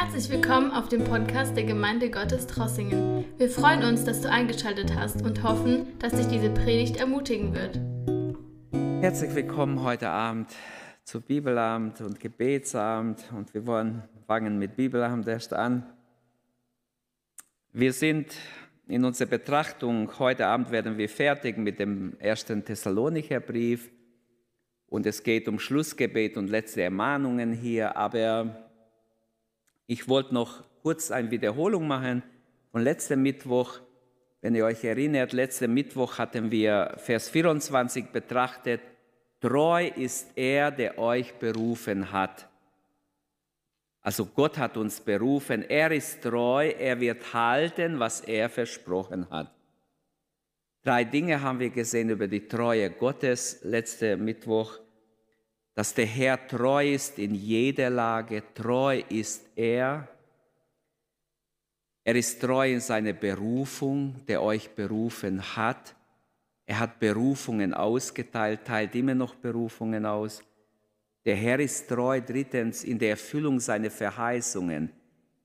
Herzlich willkommen auf dem Podcast der Gemeinde Gottes Trossingen. Wir freuen uns, dass du eingeschaltet hast und hoffen, dass dich diese Predigt ermutigen wird. Herzlich willkommen heute Abend zu Bibelabend und Gebetsabend und wir wollen fangen mit Bibelabend erst an. Wir sind in unserer Betrachtung, heute Abend werden wir fertig mit dem ersten Thessalonicher Brief und es geht um Schlussgebet und letzte Ermahnungen hier, aber ich wollte noch kurz eine Wiederholung machen von letztem Mittwoch. Wenn ihr euch erinnert, letzten Mittwoch hatten wir Vers 24 betrachtet. Treu ist er, der euch berufen hat. Also Gott hat uns berufen, er ist treu, er wird halten, was er versprochen hat. Drei Dinge haben wir gesehen über die Treue Gottes letzte Mittwoch dass der Herr treu ist in jeder Lage, treu ist er. Er ist treu in seiner Berufung, der euch berufen hat. Er hat Berufungen ausgeteilt, teilt immer noch Berufungen aus. Der Herr ist treu, drittens, in der Erfüllung seiner Verheißungen.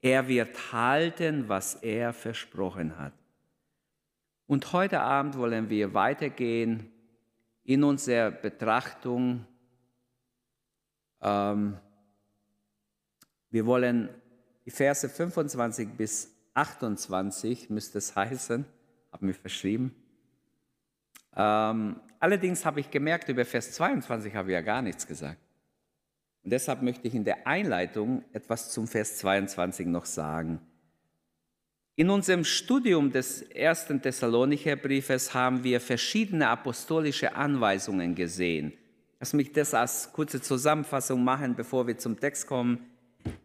Er wird halten, was er versprochen hat. Und heute Abend wollen wir weitergehen in unserer Betrachtung ähm, wir wollen die Verse 25 bis 28, müsste es heißen, habe mir verschrieben. Ähm, allerdings habe ich gemerkt, über Vers 22 habe ich ja gar nichts gesagt. Und deshalb möchte ich in der Einleitung etwas zum Vers 22 noch sagen. In unserem Studium des ersten Thessalonicher Briefes haben wir verschiedene apostolische Anweisungen gesehen Lass mich das als kurze Zusammenfassung machen, bevor wir zum Text kommen.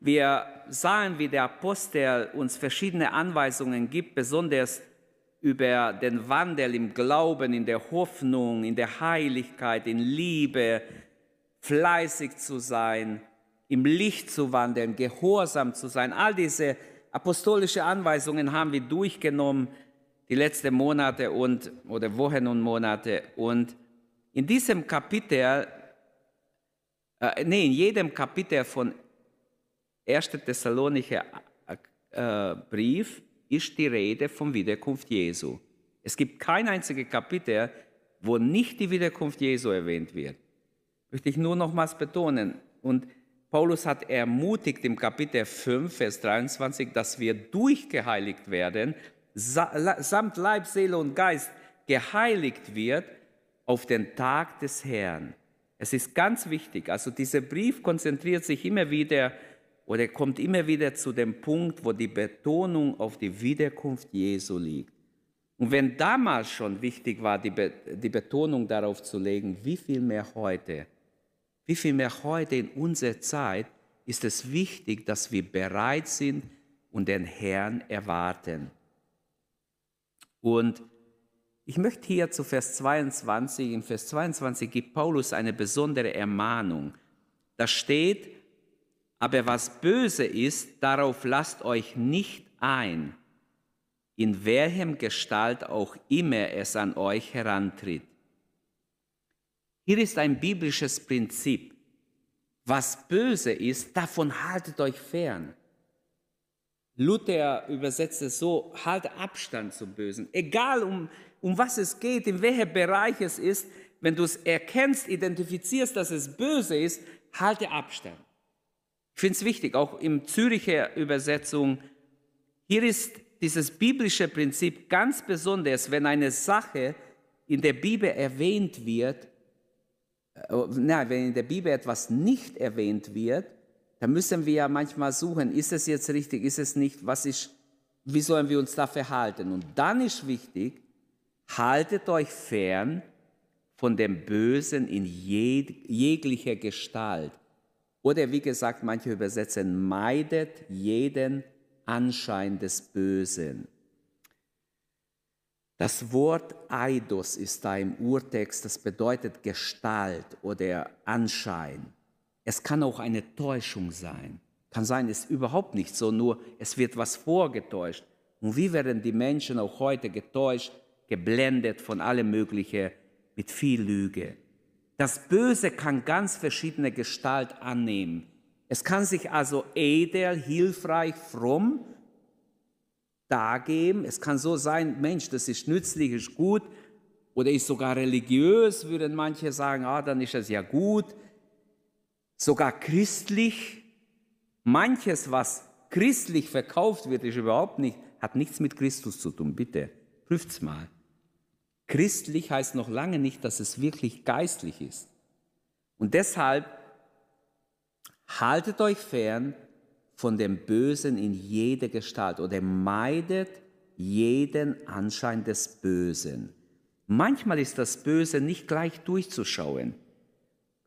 Wir sahen, wie der Apostel uns verschiedene Anweisungen gibt, besonders über den Wandel im Glauben, in der Hoffnung, in der Heiligkeit, in Liebe, fleißig zu sein, im Licht zu wandeln, gehorsam zu sein. All diese apostolische Anweisungen haben wir durchgenommen die letzten Monate und oder Wochen und Monate und in diesem Kapitel, äh, nee, in jedem Kapitel von 1. Thessalonicher äh, Brief ist die Rede von Wiederkunft Jesu. Es gibt kein einziges Kapitel, wo nicht die Wiederkunft Jesu erwähnt wird. Möchte ich nur nochmals betonen. Und Paulus hat ermutigt im Kapitel 5, Vers 23, dass wir durchgeheiligt werden, samt Leib, Seele und Geist geheiligt wird auf den Tag des Herrn. Es ist ganz wichtig, also dieser Brief konzentriert sich immer wieder oder kommt immer wieder zu dem Punkt, wo die Betonung auf die Wiederkunft Jesu liegt. Und wenn damals schon wichtig war, die, Be die Betonung darauf zu legen, wie viel mehr heute, wie viel mehr heute in unserer Zeit ist es wichtig, dass wir bereit sind und den Herrn erwarten. Und ich möchte hier zu Vers 22, in Vers 22 gibt Paulus eine besondere Ermahnung. Da steht, aber was böse ist, darauf lasst euch nicht ein, in welchem Gestalt auch immer es an euch herantritt. Hier ist ein biblisches Prinzip. Was böse ist, davon haltet euch fern. Luther übersetzt es so, halte Abstand zum Bösen. Egal um um was es geht, in welchem Bereich es ist, wenn du es erkennst, identifizierst, dass es böse ist, halte Abstand. Ich finde es wichtig, auch im Züricher Übersetzung, hier ist dieses biblische Prinzip ganz besonders, wenn eine Sache in der Bibel erwähnt wird, äh, na, wenn in der Bibel etwas nicht erwähnt wird, dann müssen wir ja manchmal suchen, ist es jetzt richtig, ist es nicht, was ist, wie sollen wir uns da verhalten? Und dann ist wichtig, haltet euch fern von dem Bösen in jeg jeglicher Gestalt. Oder wie gesagt, manche übersetzen, meidet jeden Anschein des Bösen. Das Wort Eidos ist da im Urtext, das bedeutet Gestalt oder Anschein. Es kann auch eine Täuschung sein. Kann sein, ist überhaupt nicht so, nur es wird was vorgetäuscht. Und wie werden die Menschen auch heute getäuscht? Geblendet von allem Möglichen mit viel Lüge. Das Böse kann ganz verschiedene Gestalt annehmen. Es kann sich also edel, hilfreich, fromm dargeben. Es kann so sein, Mensch, das ist nützlich, ist gut oder ist sogar religiös, würden manche sagen, ah, dann ist es ja gut. Sogar christlich. Manches, was christlich verkauft wird, ist überhaupt nicht, hat nichts mit Christus zu tun. Bitte, prüft's mal. Christlich heißt noch lange nicht, dass es wirklich geistlich ist. Und deshalb haltet euch fern von dem Bösen in jeder Gestalt oder meidet jeden Anschein des Bösen. Manchmal ist das Böse nicht gleich durchzuschauen.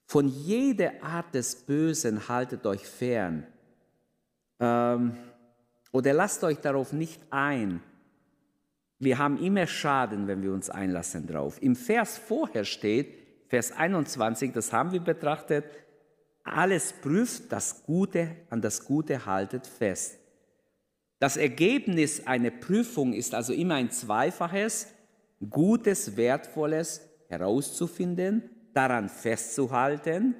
Von jeder Art des Bösen haltet euch fern. Ähm, oder lasst euch darauf nicht ein. Wir haben immer Schaden, wenn wir uns einlassen drauf. Im Vers vorher steht, Vers 21, das haben wir betrachtet, alles prüft das Gute, an das Gute haltet fest. Das Ergebnis einer Prüfung ist also immer ein zweifaches, Gutes, Wertvolles herauszufinden, daran festzuhalten.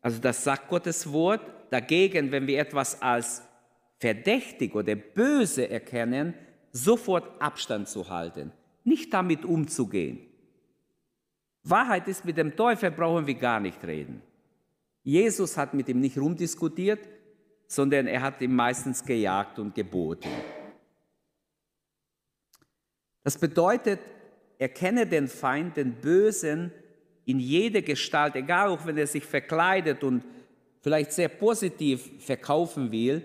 Also das sagt Gottes Wort. Dagegen, wenn wir etwas als verdächtig oder böse erkennen, sofort Abstand zu halten, nicht damit umzugehen. Wahrheit ist, mit dem Teufel brauchen wir gar nicht reden. Jesus hat mit ihm nicht rumdiskutiert, sondern er hat ihm meistens gejagt und geboten. Das bedeutet, erkenne den Feind, den Bösen in jeder Gestalt, egal auch wenn er sich verkleidet und vielleicht sehr positiv verkaufen will.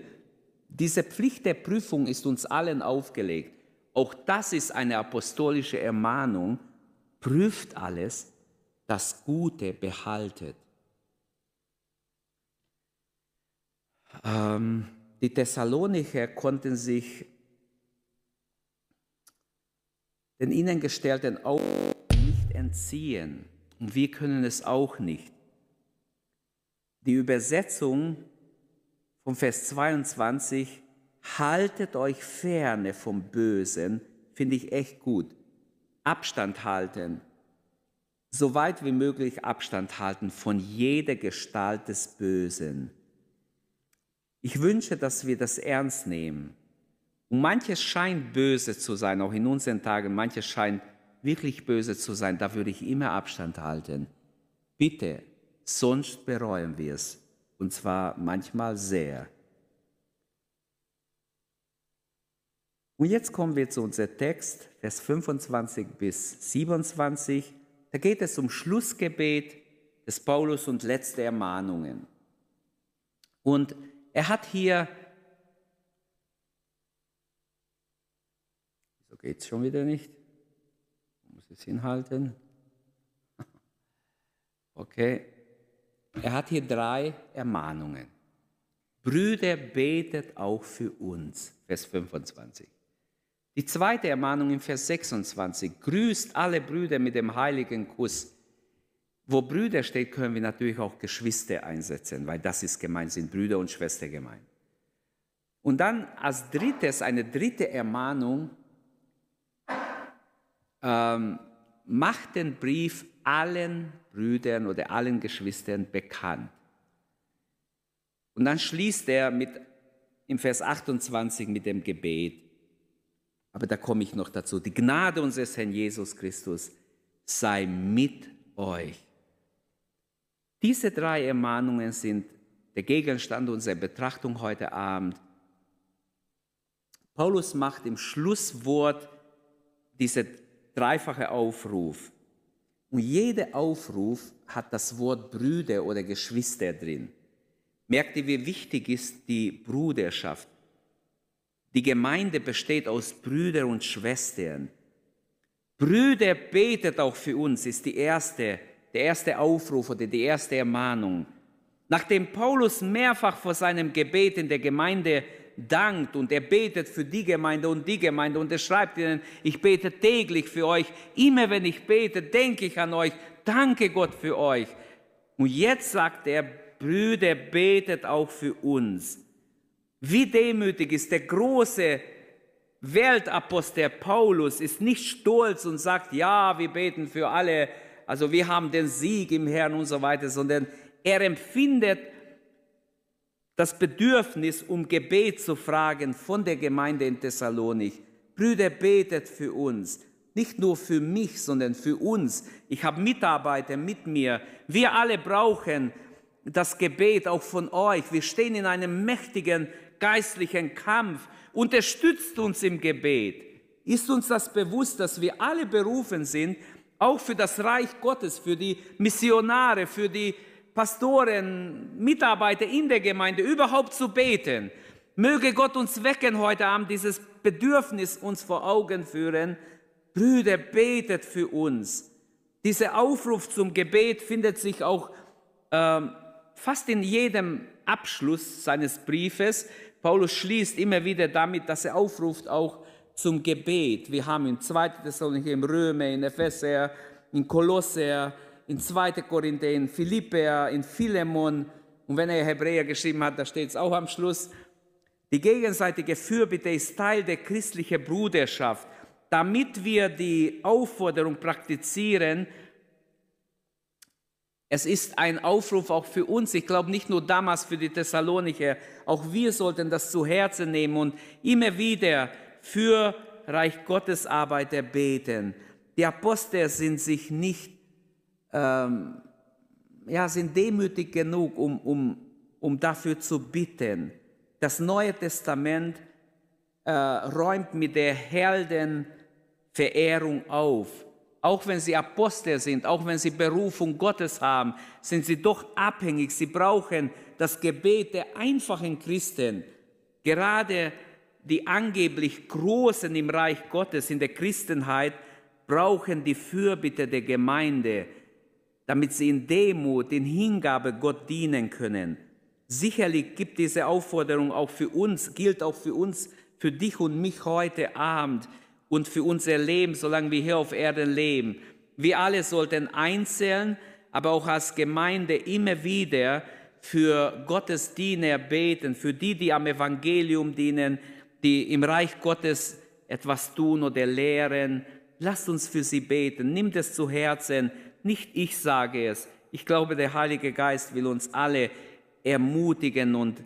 Diese Pflicht der Prüfung ist uns allen aufgelegt. Auch das ist eine apostolische Ermahnung. Prüft alles, das Gute behaltet. Ähm, die Thessalonicher konnten sich den ihnen gestellten Augen nicht entziehen und wir können es auch nicht. Die Übersetzung vom Vers 22, haltet euch ferne vom Bösen, finde ich echt gut. Abstand halten, so weit wie möglich Abstand halten von jeder Gestalt des Bösen. Ich wünsche, dass wir das ernst nehmen. Und manches scheint böse zu sein, auch in unseren Tagen, manches scheint wirklich böse zu sein, da würde ich immer Abstand halten. Bitte, sonst bereuen wir es. Und zwar manchmal sehr. Und jetzt kommen wir zu unserem Text, Vers 25 bis 27. Da geht es um Schlussgebet des Paulus und letzte Ermahnungen. Und er hat hier, so geht es schon wieder nicht, ich muss es hinhalten. Okay, er hat hier drei Ermahnungen. Brüder, betet auch für uns, Vers 25. Die zweite Ermahnung im Vers 26, grüßt alle Brüder mit dem heiligen Kuss. Wo Brüder steht, können wir natürlich auch Geschwister einsetzen, weil das ist gemeint, sind Brüder und Schwestern gemeint. Und dann als drittes, eine dritte Ermahnung, ähm, macht den Brief allen Brüdern oder allen Geschwistern bekannt. Und dann schließt er mit, im Vers 28 mit dem Gebet. Aber da komme ich noch dazu. Die Gnade unseres Herrn Jesus Christus sei mit euch. Diese drei Ermahnungen sind der Gegenstand unserer Betrachtung heute Abend. Paulus macht im Schlusswort diese dreifache Aufruf. Und jeder Aufruf hat das Wort Brüder oder Geschwister drin. Merkt ihr, wie wichtig ist die Bruderschaft? Die Gemeinde besteht aus Brüdern und Schwestern. Brüder betet auch für uns, ist die erste der erste Aufruf oder die erste Ermahnung. Nachdem Paulus mehrfach vor seinem Gebet in der Gemeinde dankt und er betet für die Gemeinde und die Gemeinde und er schreibt ihnen, ich bete täglich für euch, immer wenn ich bete, denke ich an euch, danke Gott für euch. Und jetzt sagt er, Brüder, betet auch für uns. Wie demütig ist der große Weltapostel Paulus, ist nicht stolz und sagt, ja, wir beten für alle also wir haben den Sieg im Herrn und so weiter, sondern er empfindet das Bedürfnis, um Gebet zu fragen von der Gemeinde in Thessalonik. Brüder, betet für uns. Nicht nur für mich, sondern für uns. Ich habe Mitarbeiter mit mir. Wir alle brauchen das Gebet auch von euch. Wir stehen in einem mächtigen geistlichen Kampf. Unterstützt uns im Gebet. Ist uns das bewusst, dass wir alle berufen sind, auch für das Reich Gottes, für die Missionare, für die Pastoren, Mitarbeiter in der Gemeinde überhaupt zu beten. Möge Gott uns wecken heute Abend, dieses Bedürfnis uns vor Augen führen. Brüder, betet für uns. Dieser Aufruf zum Gebet findet sich auch äh, fast in jedem Abschluss seines Briefes. Paulus schließt immer wieder damit, dass er aufruft auch zum Gebet. Wir haben in 2. Thessalonicher, im Römer, in Epheser, in Kolosser, in 2. Korinther, in Philipper, in Philemon. Und wenn er Hebräer geschrieben hat, da steht es auch am Schluss. Die gegenseitige Fürbitte ist Teil der christlichen Bruderschaft, damit wir die Aufforderung praktizieren. Es ist ein Aufruf auch für uns. Ich glaube nicht nur damals für die Thessalonicher, auch wir sollten das zu Herzen nehmen und immer wieder für Reich Gottes Arbeiter beten. Die Apostel sind sich nicht, ähm, ja, sind demütig genug, um, um, um dafür zu bitten. Das Neue Testament äh, räumt mit der Heldenverehrung auf. Auch wenn sie Apostel sind, auch wenn sie Berufung Gottes haben, sind sie doch abhängig. Sie brauchen das Gebet der einfachen Christen. Gerade die angeblich Großen im Reich Gottes, in der Christenheit, brauchen die Fürbitte der Gemeinde, damit sie in Demut, in Hingabe Gott dienen können. Sicherlich gibt diese Aufforderung auch für uns, gilt auch für uns, für dich und mich heute Abend und für unser Leben, solange wir hier auf Erden leben. Wir alle sollten einzeln, aber auch als Gemeinde immer wieder für Gottes Diener beten, für die, die am Evangelium dienen, die im Reich Gottes etwas tun oder lehren. Lasst uns für sie beten. Nimm es zu Herzen. Nicht ich sage es. Ich glaube, der Heilige Geist will uns alle ermutigen und,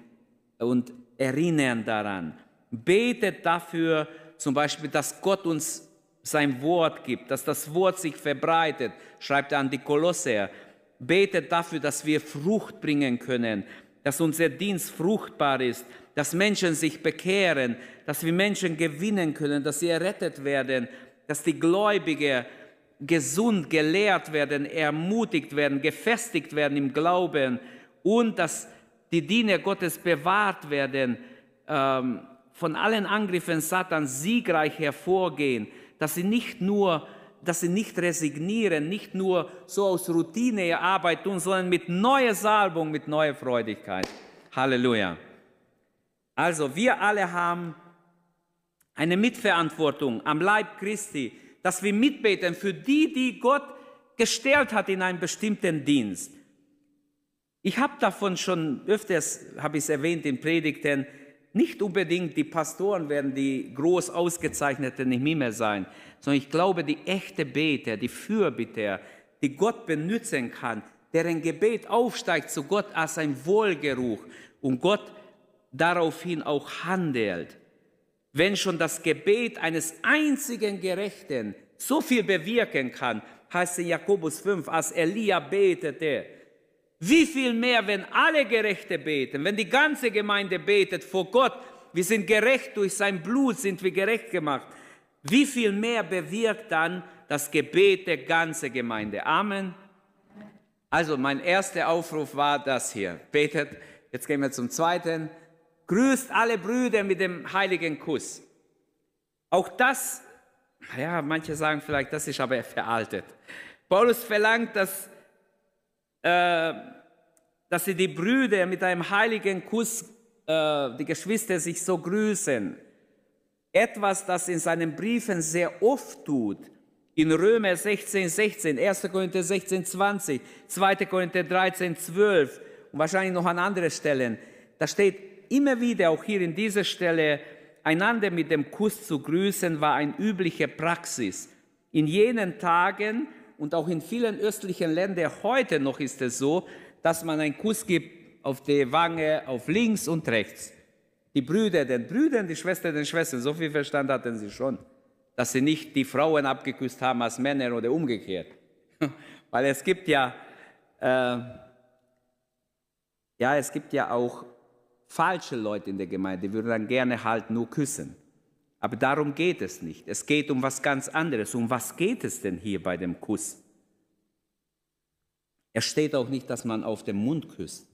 und erinnern daran. Betet dafür zum Beispiel, dass Gott uns sein Wort gibt, dass das Wort sich verbreitet, schreibt er an die Kolosser. Betet dafür, dass wir Frucht bringen können, dass unser Dienst fruchtbar ist, dass Menschen sich bekehren, dass wir Menschen gewinnen können, dass sie errettet werden, dass die Gläubigen gesund gelehrt werden, ermutigt werden, gefestigt werden im Glauben und dass die Diener Gottes bewahrt werden, ähm, von allen Angriffen Satans siegreich hervorgehen, dass sie nicht nur, dass sie nicht resignieren, nicht nur so aus Routine ihre Arbeit tun, sondern mit neuer Salbung, mit neuer Freudigkeit. Halleluja. Also wir alle haben eine Mitverantwortung am Leib Christi, dass wir mitbeten für die, die Gott gestellt hat in einen bestimmten Dienst. Ich habe davon schon öfters, habe ich es erwähnt in Predigten, nicht unbedingt die Pastoren werden die groß ausgezeichneten im Himmel sein, sondern ich glaube, die echte Beter, die Fürbitter, die Gott benutzen kann, deren Gebet aufsteigt zu Gott als ein Wohlgeruch und Gott daraufhin auch handelt. Wenn schon das Gebet eines einzigen Gerechten so viel bewirken kann, heißt in Jakobus 5, als Elia betete, wie viel mehr, wenn alle Gerechte beten, wenn die ganze Gemeinde betet vor Gott, wir sind gerecht, durch sein Blut sind wir gerecht gemacht, wie viel mehr bewirkt dann das Gebet der ganzen Gemeinde. Amen. Also mein erster Aufruf war das hier. Betet. Jetzt gehen wir zum zweiten grüßt alle Brüder mit dem heiligen Kuss. Auch das, ja, manche sagen vielleicht, das ist aber veraltet. Paulus verlangt, dass, äh, dass sie die Brüder mit einem heiligen Kuss, äh, die Geschwister sich so grüßen. Etwas, das in seinen Briefen sehr oft tut. In Römer 16, 16, 1. Korinther 16, 20, 2. Korinther 13, 12 und wahrscheinlich noch an anderen Stellen. Da steht, immer wieder, auch hier in dieser Stelle, einander mit dem Kuss zu grüßen, war eine übliche Praxis. In jenen Tagen und auch in vielen östlichen Ländern heute noch ist es so, dass man einen Kuss gibt auf die Wange, auf links und rechts. Die Brüder den Brüdern, die Schwester den Schwestern. So viel Verstand hatten sie schon, dass sie nicht die Frauen abgeküsst haben als Männer oder umgekehrt. Weil es gibt ja, äh, ja, es gibt ja auch falsche Leute in der Gemeinde, würden dann gerne halt nur küssen. Aber darum geht es nicht. Es geht um was ganz anderes. Um was geht es denn hier bei dem Kuss? Es steht auch nicht, dass man auf den Mund küsst.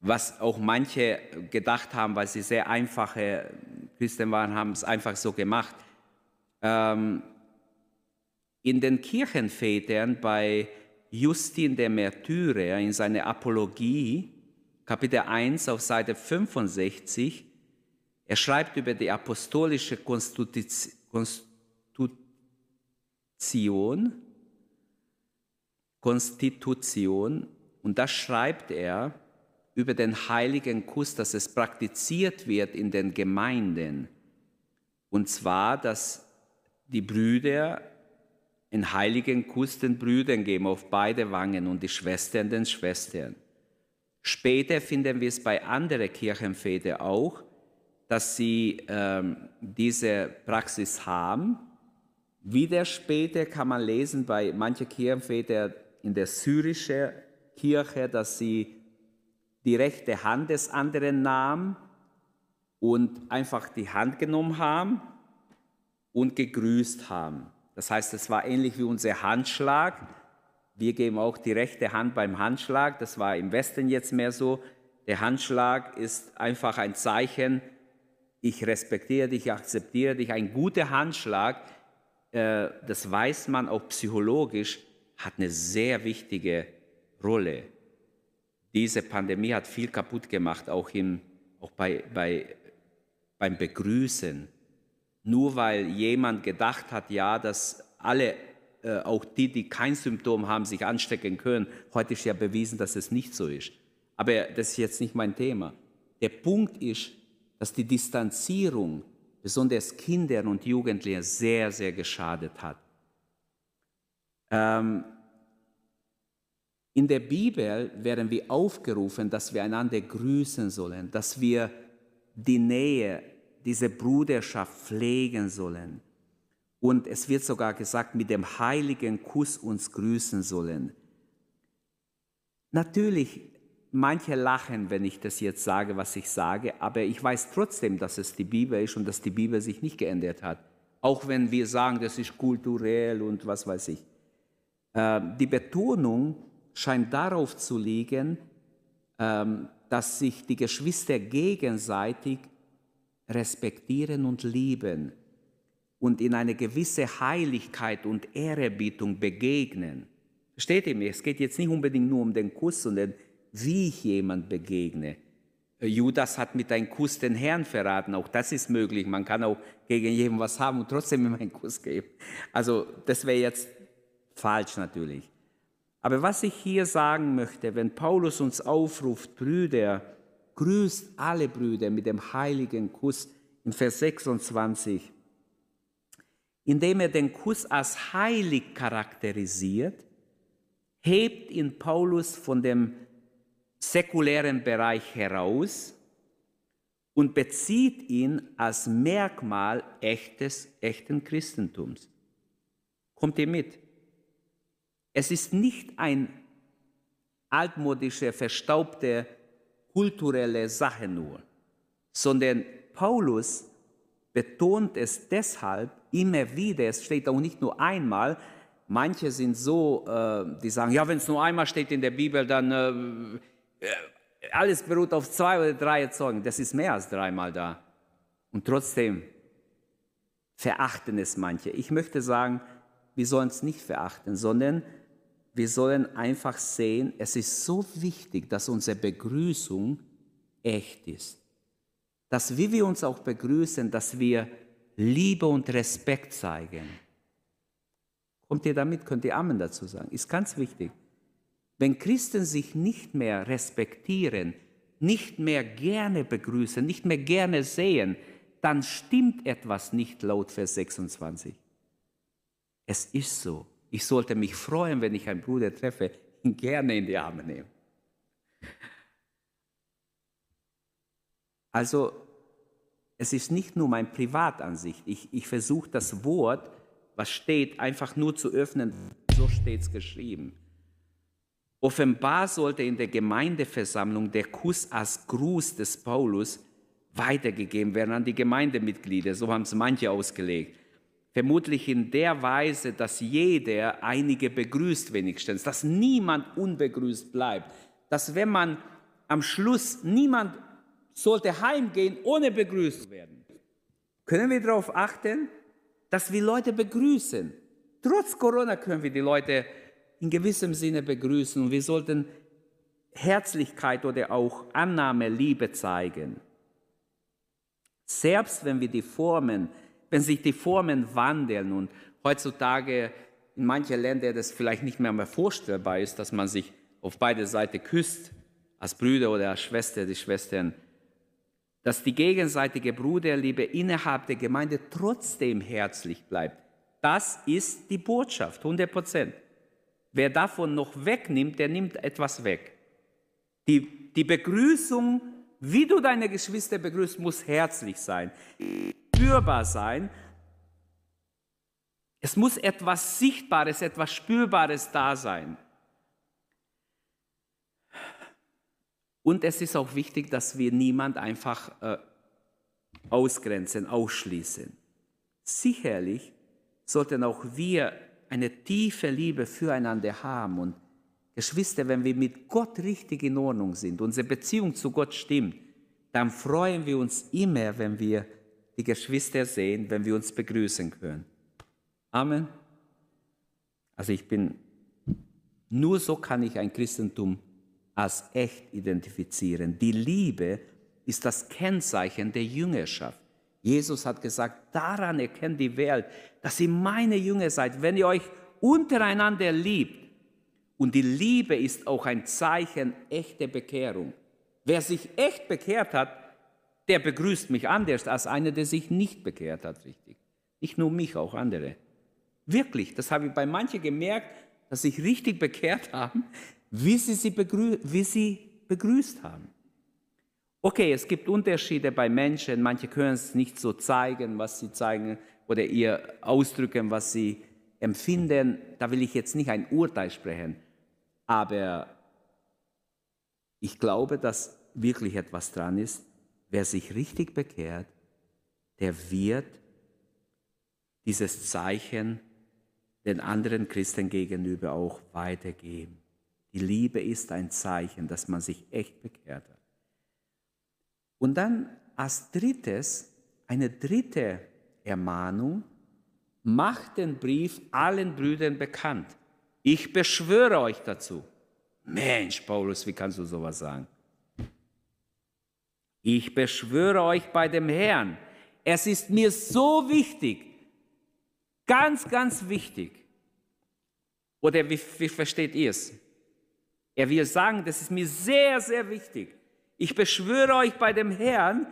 Was auch manche gedacht haben, weil sie sehr einfache Christen waren, haben es einfach so gemacht. Ähm, in den Kirchenvätern bei Justin der Märtyrer in seiner Apologie, Kapitel 1 auf Seite 65, er schreibt über die apostolische Konstitution, Konstitution und da schreibt er über den heiligen Kuss, dass es praktiziert wird in den Gemeinden. Und zwar, dass die Brüder einen heiligen Kuss den Brüdern geben auf beide Wangen und die Schwestern den Schwestern. Später finden wir es bei anderen Kirchenvätern auch, dass sie ähm, diese Praxis haben. Wieder später kann man lesen bei manchen Kirchenvätern in der syrischen Kirche, dass sie die rechte Hand des anderen nahmen und einfach die Hand genommen haben und gegrüßt haben. Das heißt, es war ähnlich wie unser Handschlag. Wir geben auch die rechte Hand beim Handschlag. Das war im Westen jetzt mehr so. Der Handschlag ist einfach ein Zeichen, ich respektiere dich, ich akzeptiere dich. Ein guter Handschlag, äh, das weiß man auch psychologisch, hat eine sehr wichtige Rolle. Diese Pandemie hat viel kaputt gemacht, auch, in, auch bei, bei, beim Begrüßen. Nur weil jemand gedacht hat, ja, dass alle, äh, auch die, die kein Symptom haben, sich anstecken können. Heute ist ja bewiesen, dass es nicht so ist. Aber das ist jetzt nicht mein Thema. Der Punkt ist, dass die Distanzierung besonders Kindern und Jugendlichen sehr, sehr geschadet hat. Ähm, in der Bibel werden wir aufgerufen, dass wir einander grüßen sollen, dass wir die Nähe, diese Bruderschaft pflegen sollen. Und es wird sogar gesagt, mit dem heiligen Kuss uns grüßen sollen. Natürlich Manche lachen, wenn ich das jetzt sage, was ich sage, aber ich weiß trotzdem, dass es die Bibel ist und dass die Bibel sich nicht geändert hat. Auch wenn wir sagen, das ist kulturell und was weiß ich. Ähm, die Betonung scheint darauf zu liegen, ähm, dass sich die Geschwister gegenseitig respektieren und lieben und in eine gewisse Heiligkeit und Ehrerbietung begegnen. Versteht ihr mich? Es geht jetzt nicht unbedingt nur um den Kuss den wie ich jemand begegne. Äh, Judas hat mit einem Kuss den Herrn verraten, auch das ist möglich. Man kann auch gegen jemanden was haben und trotzdem ihm einen Kuss geben. Also das wäre jetzt falsch natürlich. Aber was ich hier sagen möchte, wenn Paulus uns aufruft, Brüder, grüßt alle Brüder mit dem heiligen Kuss in Vers 26, indem er den Kuss als heilig charakterisiert, hebt ihn Paulus von dem säkulären Bereich heraus und bezieht ihn als Merkmal echtes, echten Christentums. Kommt ihr mit? Es ist nicht ein altmodische, verstaubte, kulturelle Sache nur, sondern Paulus betont es deshalb immer wieder, es steht auch nicht nur einmal, manche sind so, äh, die sagen, ja, wenn es nur einmal steht in der Bibel, dann äh, äh, alles beruht auf zwei oder drei Zeugen. Das ist mehr als dreimal da. Und trotzdem verachten es manche. Ich möchte sagen, wir sollen es nicht verachten, sondern wir sollen einfach sehen, es ist so wichtig, dass unsere Begrüßung echt ist. Dass wie wir uns auch begrüßen, dass wir Liebe und Respekt zeigen. Kommt ihr damit, könnt ihr Amen dazu sagen. Ist ganz wichtig. Wenn Christen sich nicht mehr respektieren, nicht mehr gerne begrüßen, nicht mehr gerne sehen, dann stimmt etwas nicht laut Vers 26. Es ist so. Ich sollte mich freuen, wenn ich einen Bruder treffe, ihn gerne in die Arme nehmen. Also es ist nicht nur meine Privatansicht. Ich, ich versuche das Wort, was steht, einfach nur zu öffnen. So steht es geschrieben. Offenbar sollte in der Gemeindeversammlung der Kuss als Gruß des Paulus weitergegeben werden an die Gemeindemitglieder. So haben es manche ausgelegt. Vermutlich in der Weise, dass jeder einige begrüßt wenigstens, dass niemand unbegrüßt bleibt. Dass wenn man am Schluss niemand sollte heimgehen, ohne begrüßt zu werden. Können wir darauf achten, dass wir Leute begrüßen? Trotz Corona können wir die Leute in gewissem Sinne begrüßen und wir sollten Herzlichkeit oder auch Annahme, Liebe zeigen. Selbst wenn wir die Formen, wenn sich die Formen wandeln und heutzutage in manchen Ländern das vielleicht nicht mehr, mehr vorstellbar ist, dass man sich auf beide Seiten küsst, als Brüder oder als Schwester, die Schwestern dass die gegenseitige Bruderliebe innerhalb der Gemeinde trotzdem herzlich bleibt. Das ist die Botschaft, 100 Prozent. Wer davon noch wegnimmt, der nimmt etwas weg. Die, die Begrüßung, wie du deine Geschwister begrüßt, muss herzlich sein, spürbar sein. Es muss etwas Sichtbares, etwas Spürbares da sein. Und es ist auch wichtig, dass wir niemand einfach äh, ausgrenzen, ausschließen. Sicherlich sollten auch wir eine tiefe Liebe füreinander haben. Und Geschwister, wenn wir mit Gott richtig in Ordnung sind, unsere Beziehung zu Gott stimmt, dann freuen wir uns immer, wenn wir die Geschwister sehen, wenn wir uns begrüßen können. Amen. Also ich bin, nur so kann ich ein Christentum als echt identifizieren. Die Liebe ist das Kennzeichen der Jüngerschaft. Jesus hat gesagt, daran erkennt die Welt, dass ihr meine Jünger seid, wenn ihr euch untereinander liebt. Und die Liebe ist auch ein Zeichen echter Bekehrung. Wer sich echt bekehrt hat, der begrüßt mich anders als einer, der sich nicht bekehrt hat, richtig. Nicht nur mich, auch andere. Wirklich, das habe ich bei manchen gemerkt, dass sich richtig bekehrt haben wie sie sie, begrü wie sie begrüßt haben. Okay, es gibt Unterschiede bei Menschen. Manche können es nicht so zeigen, was sie zeigen oder ihr ausdrücken, was sie empfinden. Da will ich jetzt nicht ein Urteil sprechen. Aber ich glaube, dass wirklich etwas dran ist. Wer sich richtig bekehrt, der wird dieses Zeichen den anderen Christen gegenüber auch weitergeben. Die Liebe ist ein Zeichen, dass man sich echt bekehrt hat. Und dann als drittes, eine dritte Ermahnung, macht den Brief allen Brüdern bekannt. Ich beschwöre euch dazu. Mensch, Paulus, wie kannst du sowas sagen? Ich beschwöre euch bei dem Herrn. Es ist mir so wichtig, ganz, ganz wichtig. Oder wie, wie versteht ihr es? Er will sagen, das ist mir sehr, sehr wichtig. Ich beschwöre euch bei dem Herrn,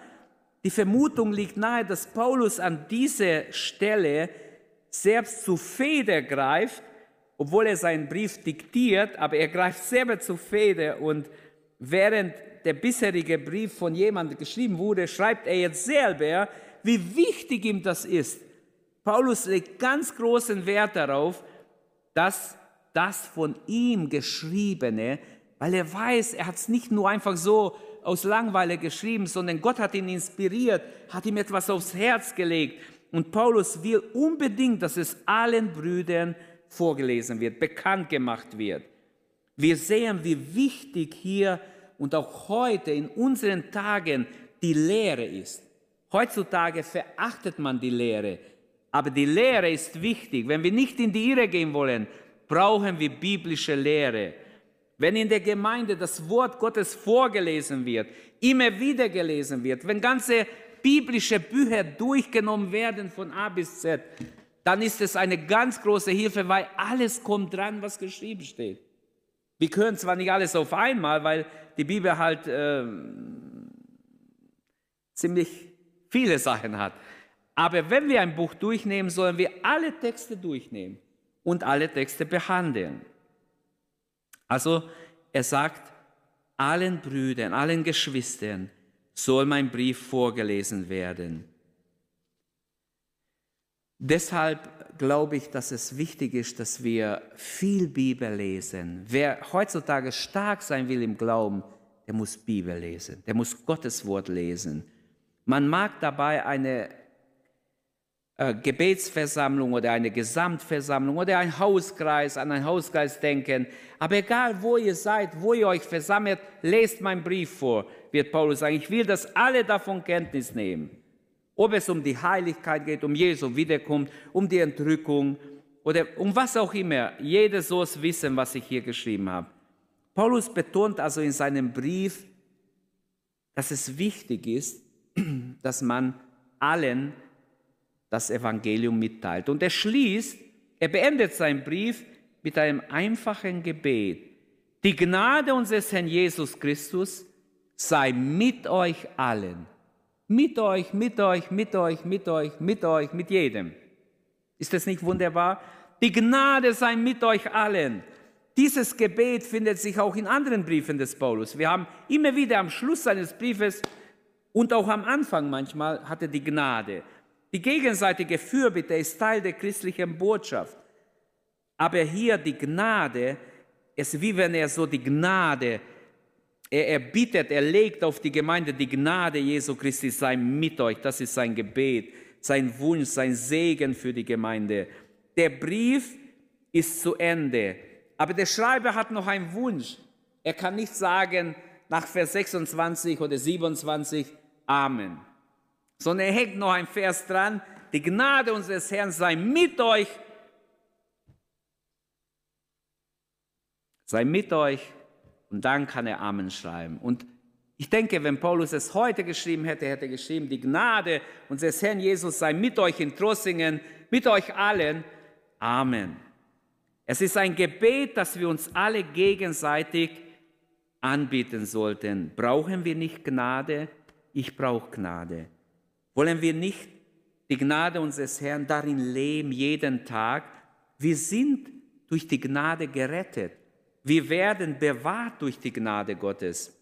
die Vermutung liegt nahe, dass Paulus an dieser Stelle selbst zu Feder greift, obwohl er seinen Brief diktiert, aber er greift selber zu Feder und während der bisherige Brief von jemandem geschrieben wurde, schreibt er jetzt selber, wie wichtig ihm das ist. Paulus legt ganz großen Wert darauf, dass das von ihm geschriebene, weil er weiß, er hat es nicht nur einfach so aus Langweile geschrieben, sondern Gott hat ihn inspiriert, hat ihm etwas aufs Herz gelegt. Und Paulus will unbedingt, dass es allen Brüdern vorgelesen wird, bekannt gemacht wird. Wir sehen, wie wichtig hier und auch heute in unseren Tagen die Lehre ist. Heutzutage verachtet man die Lehre, aber die Lehre ist wichtig. Wenn wir nicht in die Irre gehen wollen, brauchen wir biblische Lehre. Wenn in der Gemeinde das Wort Gottes vorgelesen wird, immer wieder gelesen wird, wenn ganze biblische Bücher durchgenommen werden von A bis Z, dann ist es eine ganz große Hilfe, weil alles kommt dran, was geschrieben steht. Wir können zwar nicht alles auf einmal, weil die Bibel halt äh, ziemlich viele Sachen hat. Aber wenn wir ein Buch durchnehmen, sollen wir alle Texte durchnehmen und alle Texte behandeln. Also er sagt allen Brüdern, allen Geschwistern, soll mein Brief vorgelesen werden. Deshalb glaube ich, dass es wichtig ist, dass wir viel Bibel lesen. Wer heutzutage stark sein will im Glauben, der muss Bibel lesen, der muss Gottes Wort lesen. Man mag dabei eine äh, Gebetsversammlung oder eine Gesamtversammlung oder ein Hauskreis, an einen Hauskreis denken. Aber egal, wo ihr seid, wo ihr euch versammelt, lest meinen Brief vor, wird Paulus sagen. Ich will, dass alle davon Kenntnis nehmen. Ob es um die Heiligkeit geht, um Jesu Wiederkunft, um die Entrückung oder um was auch immer. Jeder soll es wissen, was ich hier geschrieben habe. Paulus betont also in seinem Brief, dass es wichtig ist, dass man allen das Evangelium mitteilt. Und er schließt, er beendet seinen Brief mit einem einfachen Gebet. Die Gnade unseres Herrn Jesus Christus sei mit euch allen. Mit euch, mit euch, mit euch, mit euch, mit euch, mit jedem. Ist das nicht wunderbar? Die Gnade sei mit euch allen. Dieses Gebet findet sich auch in anderen Briefen des Paulus. Wir haben immer wieder am Schluss seines Briefes und auch am Anfang manchmal hatte die Gnade. Die gegenseitige Fürbitte ist Teil der christlichen Botschaft. Aber hier die Gnade, es ist wie wenn er so die Gnade, er, er bittet, er legt auf die Gemeinde die Gnade Jesu Christi sei mit euch. Das ist sein Gebet, sein Wunsch, sein Segen für die Gemeinde. Der Brief ist zu Ende, aber der Schreiber hat noch einen Wunsch. Er kann nicht sagen nach Vers 26 oder 27 Amen sondern er hängt noch ein Vers dran. Die Gnade unseres Herrn sei mit euch. Sei mit euch. Und dann kann er Amen schreiben. Und ich denke, wenn Paulus es heute geschrieben hätte, hätte er geschrieben, die Gnade unseres Herrn Jesus sei mit euch in Trossingen, mit euch allen. Amen. Es ist ein Gebet, das wir uns alle gegenseitig anbieten sollten. Brauchen wir nicht Gnade? Ich brauche Gnade. Wollen wir nicht die Gnade unseres Herrn darin leben, jeden Tag? Wir sind durch die Gnade gerettet. Wir werden bewahrt durch die Gnade Gottes.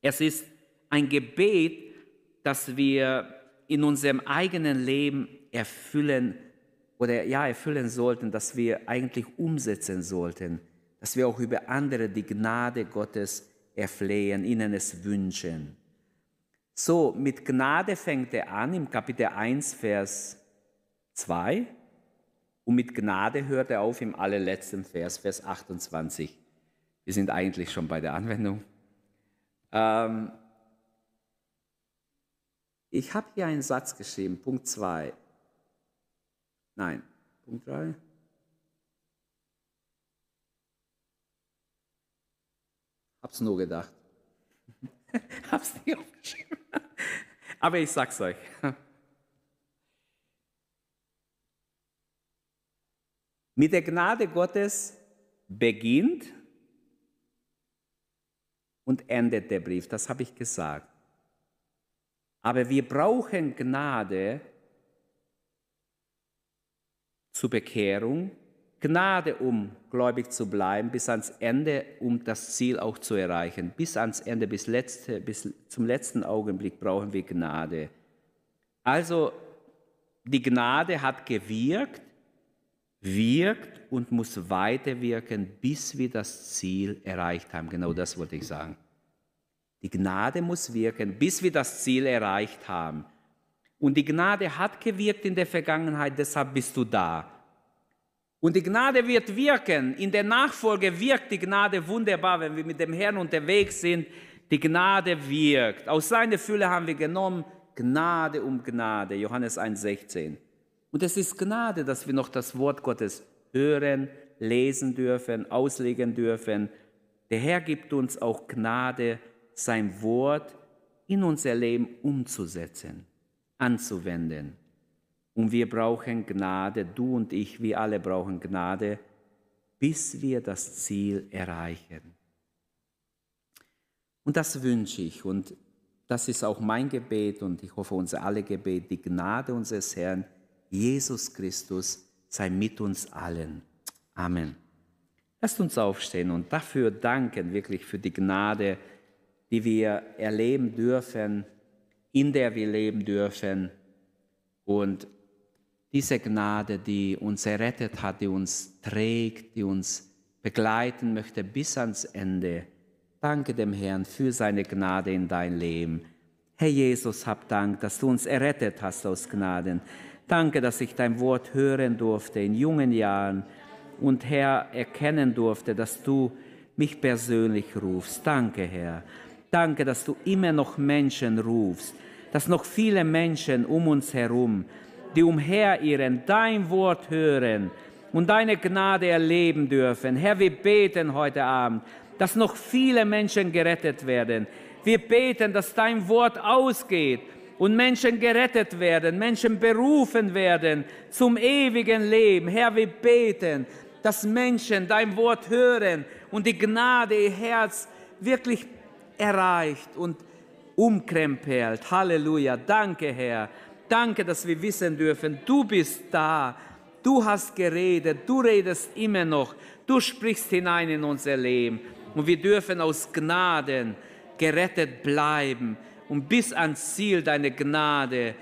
Es ist ein Gebet, das wir in unserem eigenen Leben erfüllen oder ja erfüllen sollten, das wir eigentlich umsetzen sollten, dass wir auch über andere die Gnade Gottes erflehen, ihnen es wünschen. So, mit Gnade fängt er an im Kapitel 1, Vers 2 und mit Gnade hört er auf im allerletzten Vers, Vers 28. Wir sind eigentlich schon bei der Anwendung. Ähm, ich habe hier einen Satz geschrieben, Punkt 2. Nein, Punkt 3. Hab's nur gedacht. Hab's nicht aufgeschrieben. Aber ich sag's euch. Mit der Gnade Gottes beginnt und endet der Brief. Das habe ich gesagt. Aber wir brauchen Gnade zur Bekehrung Gnade, um gläubig zu bleiben, bis ans Ende, um das Ziel auch zu erreichen. Bis ans Ende, bis, letzte, bis zum letzten Augenblick brauchen wir Gnade. Also die Gnade hat gewirkt, wirkt und muss weiterwirken, bis wir das Ziel erreicht haben. Genau das wollte ich sagen. Die Gnade muss wirken, bis wir das Ziel erreicht haben. Und die Gnade hat gewirkt in der Vergangenheit, deshalb bist du da. Und die Gnade wird wirken. In der Nachfolge wirkt die Gnade wunderbar, wenn wir mit dem Herrn unterwegs sind. Die Gnade wirkt. Aus seiner Fülle haben wir genommen Gnade um Gnade. Johannes 1,16. Und es ist Gnade, dass wir noch das Wort Gottes hören, lesen dürfen, auslegen dürfen. Der Herr gibt uns auch Gnade, sein Wort in unser Leben umzusetzen, anzuwenden. Und wir brauchen Gnade, du und ich, wir alle brauchen Gnade, bis wir das Ziel erreichen. Und das wünsche ich und das ist auch mein Gebet und ich hoffe unser alle Gebet, die Gnade unseres Herrn Jesus Christus sei mit uns allen. Amen. Lasst uns aufstehen und dafür danken, wirklich für die Gnade, die wir erleben dürfen, in der wir leben dürfen. Und diese Gnade, die uns errettet hat, die uns trägt, die uns begleiten möchte bis ans Ende. Danke dem Herrn für seine Gnade in dein Leben. Herr Jesus, hab Dank, dass du uns errettet hast aus Gnaden. Danke, dass ich dein Wort hören durfte in jungen Jahren und Herr erkennen durfte, dass du mich persönlich rufst. Danke, Herr. Danke, dass du immer noch Menschen rufst, dass noch viele Menschen um uns herum, die umherirren, dein Wort hören und deine Gnade erleben dürfen. Herr, wir beten heute Abend, dass noch viele Menschen gerettet werden. Wir beten, dass dein Wort ausgeht und Menschen gerettet werden, Menschen berufen werden zum ewigen Leben. Herr, wir beten, dass Menschen dein Wort hören und die Gnade ihr Herz wirklich erreicht und umkrempelt. Halleluja. Danke, Herr. Danke, dass wir wissen dürfen, du bist da. Du hast geredet, du redest immer noch, du sprichst hinein in unser Leben. Und wir dürfen aus Gnaden gerettet bleiben und bis ans Ziel deine Gnade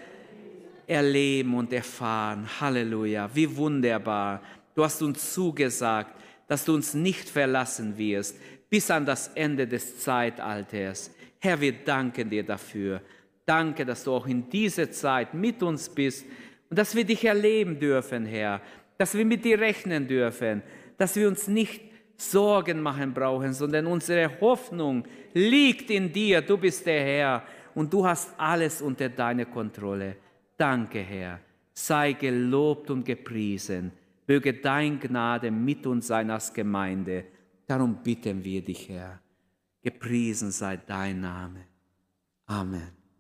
erleben und erfahren. Halleluja, wie wunderbar. Du hast uns zugesagt, dass du uns nicht verlassen wirst bis an das Ende des Zeitalters. Herr, wir danken dir dafür. Danke, dass du auch in dieser Zeit mit uns bist und dass wir dich erleben dürfen, Herr, dass wir mit dir rechnen dürfen, dass wir uns nicht Sorgen machen brauchen, sondern unsere Hoffnung liegt in dir. Du bist der Herr und du hast alles unter deiner Kontrolle. Danke, Herr. Sei gelobt und gepriesen. Möge dein Gnade mit uns sein als Gemeinde. Darum bitten wir dich, Herr. Gepriesen sei dein Name. Amen.